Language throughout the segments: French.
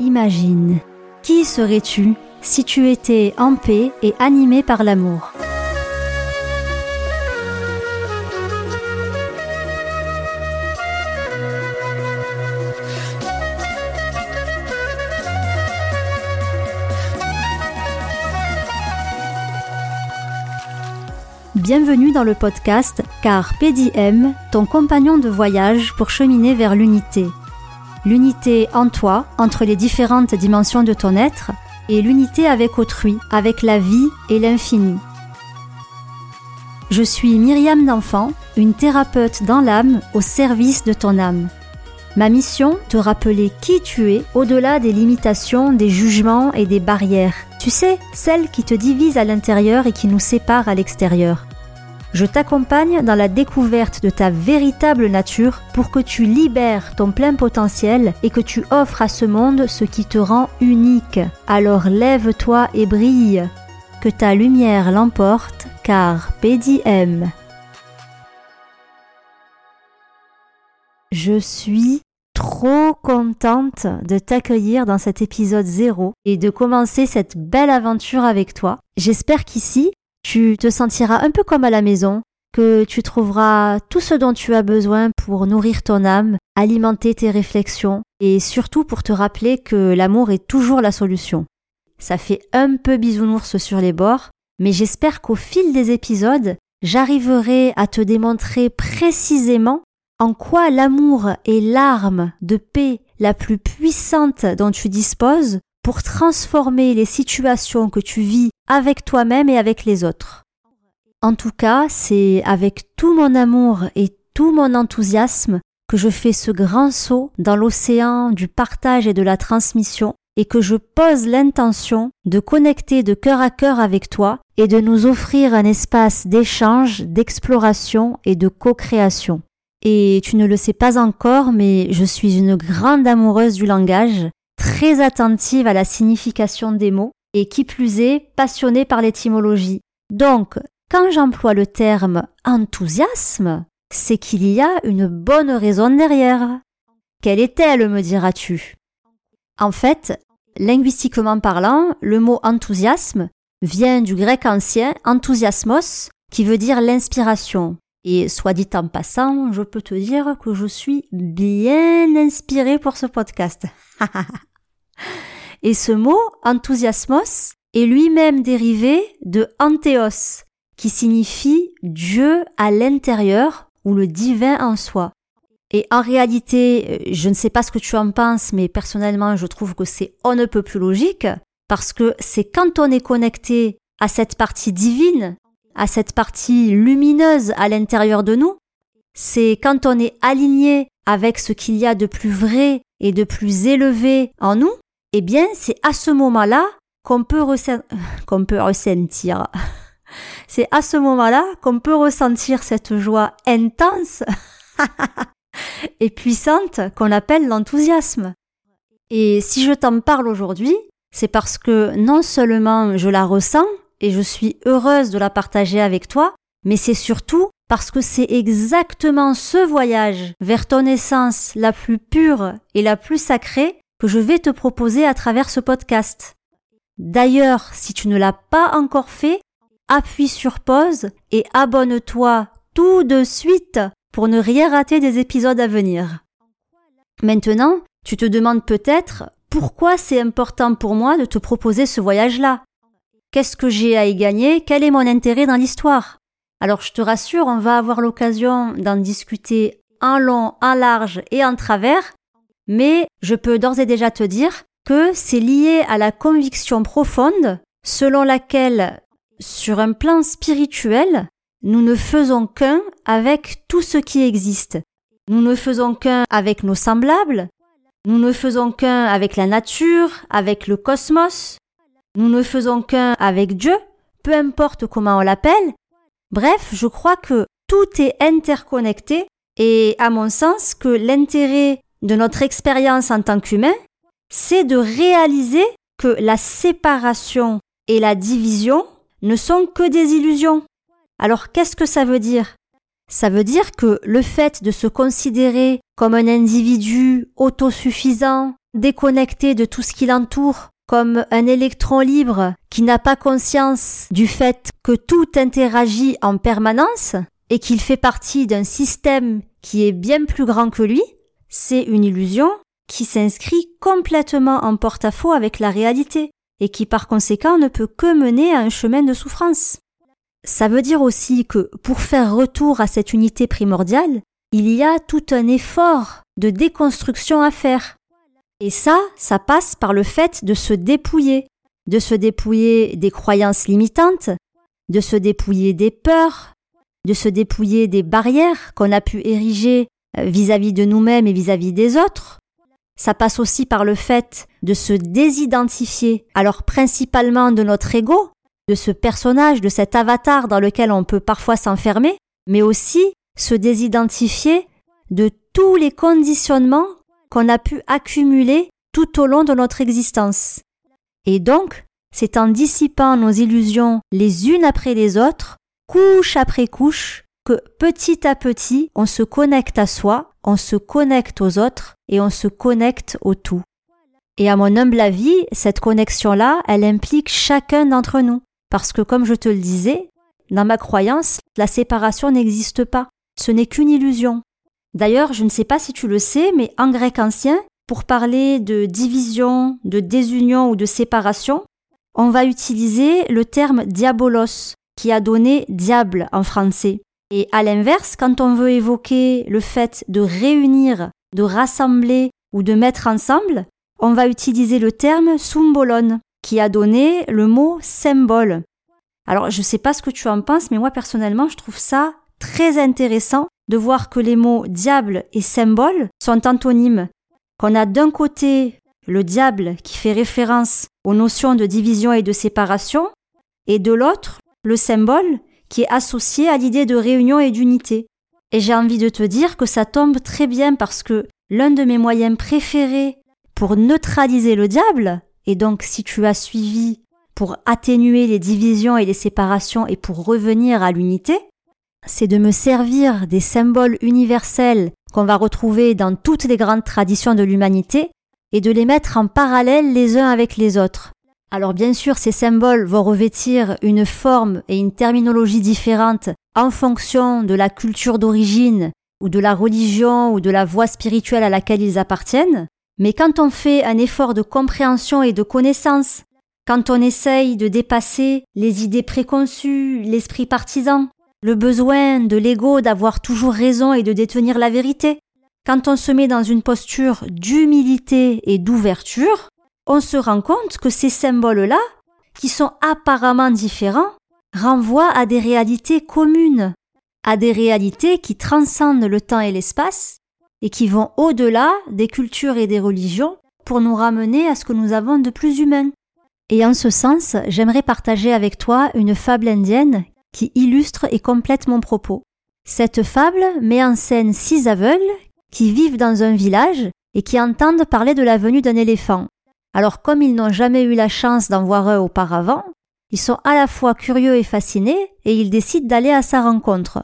Imagine, qui serais-tu si tu étais en paix et animé par l'amour? Bienvenue dans le podcast Car PDM, ton compagnon de voyage pour cheminer vers l'unité. L'unité en toi, entre les différentes dimensions de ton être, et l'unité avec autrui, avec la vie et l'infini. Je suis Myriam d'Enfant, une thérapeute dans l'âme au service de ton âme. Ma mission, te rappeler qui tu es au-delà des limitations, des jugements et des barrières. Tu sais, celles qui te divisent à l'intérieur et qui nous séparent à l'extérieur. Je t'accompagne dans la découverte de ta véritable nature pour que tu libères ton plein potentiel et que tu offres à ce monde ce qui te rend unique. Alors lève-toi et brille. Que ta lumière l'emporte car PDM. Je suis trop contente de t'accueillir dans cet épisode 0 et de commencer cette belle aventure avec toi. J'espère qu'ici, tu te sentiras un peu comme à la maison, que tu trouveras tout ce dont tu as besoin pour nourrir ton âme, alimenter tes réflexions et surtout pour te rappeler que l'amour est toujours la solution. Ça fait un peu bisounours sur les bords, mais j'espère qu'au fil des épisodes, j'arriverai à te démontrer précisément en quoi l'amour est l'arme de paix la plus puissante dont tu disposes pour transformer les situations que tu vis avec toi-même et avec les autres. En tout cas, c'est avec tout mon amour et tout mon enthousiasme que je fais ce grand saut dans l'océan du partage et de la transmission et que je pose l'intention de connecter de cœur à cœur avec toi et de nous offrir un espace d'échange, d'exploration et de co-création. Et tu ne le sais pas encore, mais je suis une grande amoureuse du langage très attentive à la signification des mots et qui plus est passionnée par l'étymologie. Donc, quand j'emploie le terme enthousiasme, c'est qu'il y a une bonne raison derrière. Quelle est-elle, me diras-tu? En fait, linguistiquement parlant, le mot enthousiasme vient du grec ancien enthousiasmos, qui veut dire l'inspiration. Et soit dit en passant, je peux te dire que je suis bien inspirée pour ce podcast. Et ce mot, enthousiasmos, est lui-même dérivé de anthéos, qui signifie Dieu à l'intérieur ou le divin en soi. Et en réalité, euh, je ne sais pas ce que tu en penses, mais personnellement, je trouve que c'est on ne peut plus logique, parce que c'est quand on est connecté à cette partie divine, à cette partie lumineuse à l'intérieur de nous, c'est quand on est aligné avec ce qu'il y a de plus vrai et de plus élevé en nous, eh bien, c'est à ce moment-là qu'on peut, qu'on peut ressentir. c'est à ce moment-là qu'on peut ressentir cette joie intense et puissante qu'on appelle l'enthousiasme. Et si je t'en parle aujourd'hui, c'est parce que non seulement je la ressens et je suis heureuse de la partager avec toi, mais c'est surtout parce que c'est exactement ce voyage vers ton essence la plus pure et la plus sacrée que je vais te proposer à travers ce podcast. D'ailleurs, si tu ne l'as pas encore fait, appuie sur pause et abonne-toi tout de suite pour ne rien rater des épisodes à venir. Maintenant, tu te demandes peut-être pourquoi c'est important pour moi de te proposer ce voyage-là. Qu'est-ce que j'ai à y gagner? Quel est mon intérêt dans l'histoire? Alors je te rassure, on va avoir l'occasion d'en discuter en long, en large et en travers, mais je peux d'ores et déjà te dire que c'est lié à la conviction profonde selon laquelle, sur un plan spirituel, nous ne faisons qu'un avec tout ce qui existe. Nous ne faisons qu'un avec nos semblables, nous ne faisons qu'un avec la nature, avec le cosmos, nous ne faisons qu'un avec Dieu, peu importe comment on l'appelle, Bref, je crois que tout est interconnecté et à mon sens que l'intérêt de notre expérience en tant qu'humain, c'est de réaliser que la séparation et la division ne sont que des illusions. Alors qu'est-ce que ça veut dire? Ça veut dire que le fait de se considérer comme un individu autosuffisant, déconnecté de tout ce qui l'entoure, comme un électron libre qui n'a pas conscience du fait que tout interagit en permanence et qu'il fait partie d'un système qui est bien plus grand que lui, c'est une illusion qui s'inscrit complètement en porte-à-faux avec la réalité et qui par conséquent ne peut que mener à un chemin de souffrance. Ça veut dire aussi que pour faire retour à cette unité primordiale, il y a tout un effort de déconstruction à faire. Et ça, ça passe par le fait de se dépouiller, de se dépouiller des croyances limitantes, de se dépouiller des peurs, de se dépouiller des barrières qu'on a pu ériger euh, vis-à-vis de nous-mêmes et vis-à-vis des autres. Ça passe aussi par le fait de se désidentifier, alors principalement de notre ego, de ce personnage, de cet avatar dans lequel on peut parfois s'enfermer, mais aussi se désidentifier de tous les conditionnements qu'on a pu accumuler tout au long de notre existence. Et donc, c'est en dissipant nos illusions les unes après les autres, couche après couche, que petit à petit, on se connecte à soi, on se connecte aux autres et on se connecte au tout. Et à mon humble avis, cette connexion-là, elle implique chacun d'entre nous. Parce que comme je te le disais, dans ma croyance, la séparation n'existe pas. Ce n'est qu'une illusion. D'ailleurs, je ne sais pas si tu le sais, mais en grec ancien, pour parler de division, de désunion ou de séparation, on va utiliser le terme diabolos, qui a donné diable en français. Et à l'inverse, quand on veut évoquer le fait de réunir, de rassembler ou de mettre ensemble, on va utiliser le terme symbolon, qui a donné le mot symbole. Alors, je ne sais pas ce que tu en penses, mais moi personnellement, je trouve ça très intéressant de voir que les mots diable et symbole sont antonymes. Qu'on a d'un côté le diable qui fait référence aux notions de division et de séparation, et de l'autre le symbole qui est associé à l'idée de réunion et d'unité. Et j'ai envie de te dire que ça tombe très bien parce que l'un de mes moyens préférés pour neutraliser le diable, et donc si tu as suivi pour atténuer les divisions et les séparations et pour revenir à l'unité, c'est de me servir des symboles universels qu'on va retrouver dans toutes les grandes traditions de l'humanité et de les mettre en parallèle les uns avec les autres. Alors bien sûr, ces symboles vont revêtir une forme et une terminologie différentes en fonction de la culture d'origine ou de la religion ou de la voie spirituelle à laquelle ils appartiennent, mais quand on fait un effort de compréhension et de connaissance, quand on essaye de dépasser les idées préconçues, l'esprit partisan, le besoin de l'ego d'avoir toujours raison et de détenir la vérité, quand on se met dans une posture d'humilité et d'ouverture, on se rend compte que ces symboles-là, qui sont apparemment différents, renvoient à des réalités communes, à des réalités qui transcendent le temps et l'espace et qui vont au-delà des cultures et des religions pour nous ramener à ce que nous avons de plus humain. Et en ce sens, j'aimerais partager avec toi une fable indienne qui illustre et complète mon propos. Cette fable met en scène six aveugles qui vivent dans un village et qui entendent parler de la venue d'un éléphant. Alors comme ils n'ont jamais eu la chance d'en voir un auparavant, ils sont à la fois curieux et fascinés et ils décident d'aller à sa rencontre.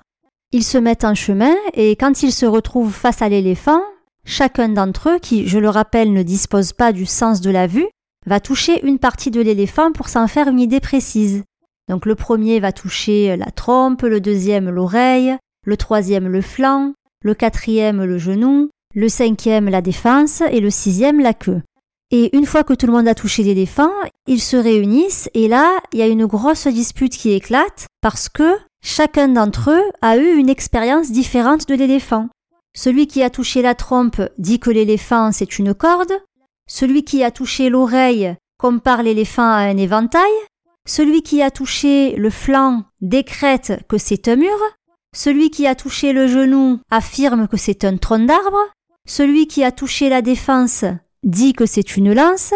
Ils se mettent en chemin et quand ils se retrouvent face à l'éléphant, chacun d'entre eux, qui, je le rappelle, ne dispose pas du sens de la vue, va toucher une partie de l'éléphant pour s'en faire une idée précise. Donc le premier va toucher la trompe, le deuxième l'oreille, le troisième le flanc, le quatrième le genou, le cinquième la défense et le sixième la queue. Et une fois que tout le monde a touché l'éléphant, ils se réunissent et là, il y a une grosse dispute qui éclate parce que chacun d'entre eux a eu une expérience différente de l'éléphant. Celui qui a touché la trompe dit que l'éléphant c'est une corde, celui qui a touché l'oreille compare l'éléphant à un éventail, celui qui a touché le flanc décrète que c'est un mur, celui qui a touché le genou affirme que c'est un tronc d'arbre, celui qui a touché la défense dit que c'est une lance,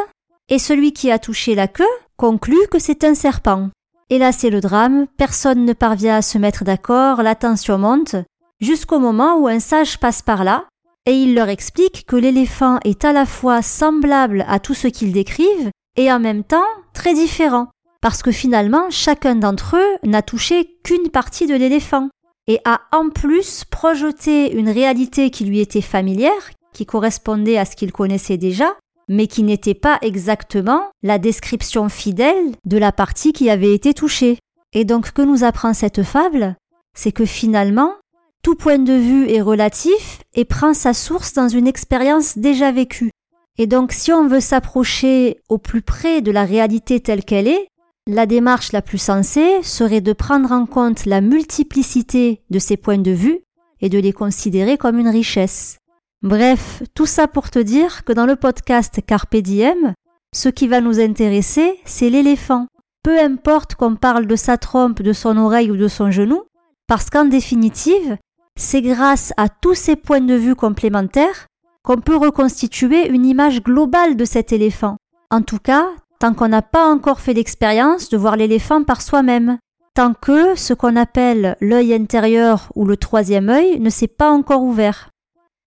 et celui qui a touché la queue conclut que c'est un serpent. Et là c'est le drame, personne ne parvient à se mettre d'accord, la tension monte, jusqu'au moment où un sage passe par là, et il leur explique que l'éléphant est à la fois semblable à tout ce qu'ils décrivent, et en même temps très différent, parce que finalement chacun d'entre eux n'a touché qu'une partie de l'éléphant, et a en plus projeté une réalité qui lui était familière, correspondait à ce qu'il connaissait déjà, mais qui n'était pas exactement la description fidèle de la partie qui avait été touchée. Et donc que nous apprend cette fable C'est que finalement, tout point de vue est relatif et prend sa source dans une expérience déjà vécue. Et donc si on veut s'approcher au plus près de la réalité telle qu'elle est, la démarche la plus sensée serait de prendre en compte la multiplicité de ces points de vue et de les considérer comme une richesse. Bref, tout ça pour te dire que dans le podcast Carpe Diem, ce qui va nous intéresser, c'est l'éléphant. Peu importe qu'on parle de sa trompe, de son oreille ou de son genou, parce qu'en définitive, c'est grâce à tous ces points de vue complémentaires qu'on peut reconstituer une image globale de cet éléphant. En tout cas, tant qu'on n'a pas encore fait l'expérience de voir l'éléphant par soi-même, tant que ce qu'on appelle l'œil intérieur ou le troisième œil ne s'est pas encore ouvert.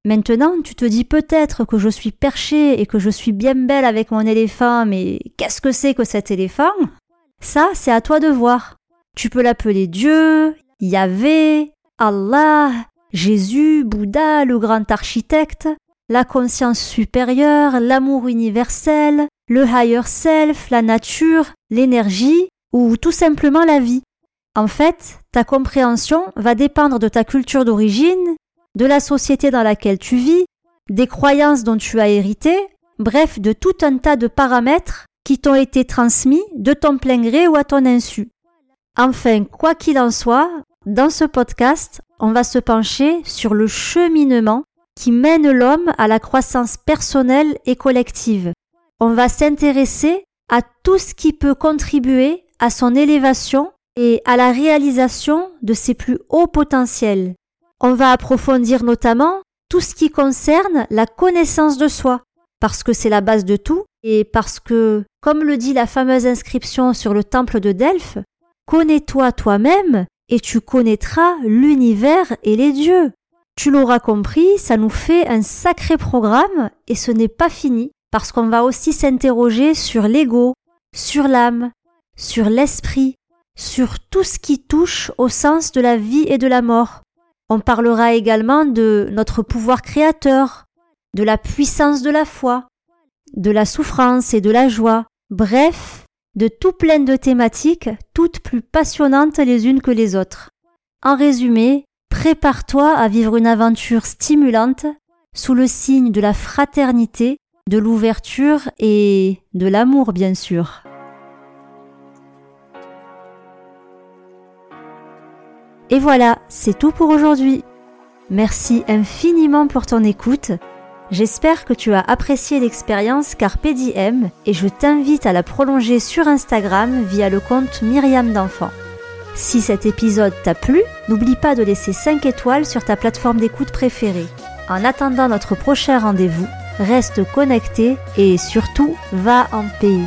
Maintenant, tu te dis peut-être que je suis perchée et que je suis bien belle avec mon éléphant, mais qu'est-ce que c'est que cet éléphant? Ça, c'est à toi de voir. Tu peux l'appeler Dieu, Yahvé, Allah, Jésus, Bouddha, le grand architecte, la conscience supérieure, l'amour universel, le higher self, la nature, l'énergie ou tout simplement la vie. En fait, ta compréhension va dépendre de ta culture d'origine de la société dans laquelle tu vis, des croyances dont tu as hérité, bref, de tout un tas de paramètres qui t'ont été transmis de ton plein gré ou à ton insu. Enfin, quoi qu'il en soit, dans ce podcast, on va se pencher sur le cheminement qui mène l'homme à la croissance personnelle et collective. On va s'intéresser à tout ce qui peut contribuer à son élévation et à la réalisation de ses plus hauts potentiels. On va approfondir notamment tout ce qui concerne la connaissance de soi, parce que c'est la base de tout, et parce que, comme le dit la fameuse inscription sur le temple de Delphes, connais-toi toi-même et tu connaîtras l'univers et les dieux. Tu l'auras compris, ça nous fait un sacré programme et ce n'est pas fini parce qu'on va aussi s'interroger sur l'ego, sur l'âme, sur l'esprit, sur tout ce qui touche au sens de la vie et de la mort. On parlera également de notre pouvoir créateur, de la puissance de la foi, de la souffrance et de la joie, bref, de tout plein de thématiques, toutes plus passionnantes les unes que les autres. En résumé, prépare-toi à vivre une aventure stimulante sous le signe de la fraternité, de l'ouverture et de l'amour bien sûr. Et voilà, c'est tout pour aujourd'hui. Merci infiniment pour ton écoute. J'espère que tu as apprécié l'expérience Carpe Diem et je t'invite à la prolonger sur Instagram via le compte Myriam d'Enfant. Si cet épisode t'a plu, n'oublie pas de laisser 5 étoiles sur ta plateforme d'écoute préférée. En attendant notre prochain rendez-vous, reste connecté et surtout va en paix.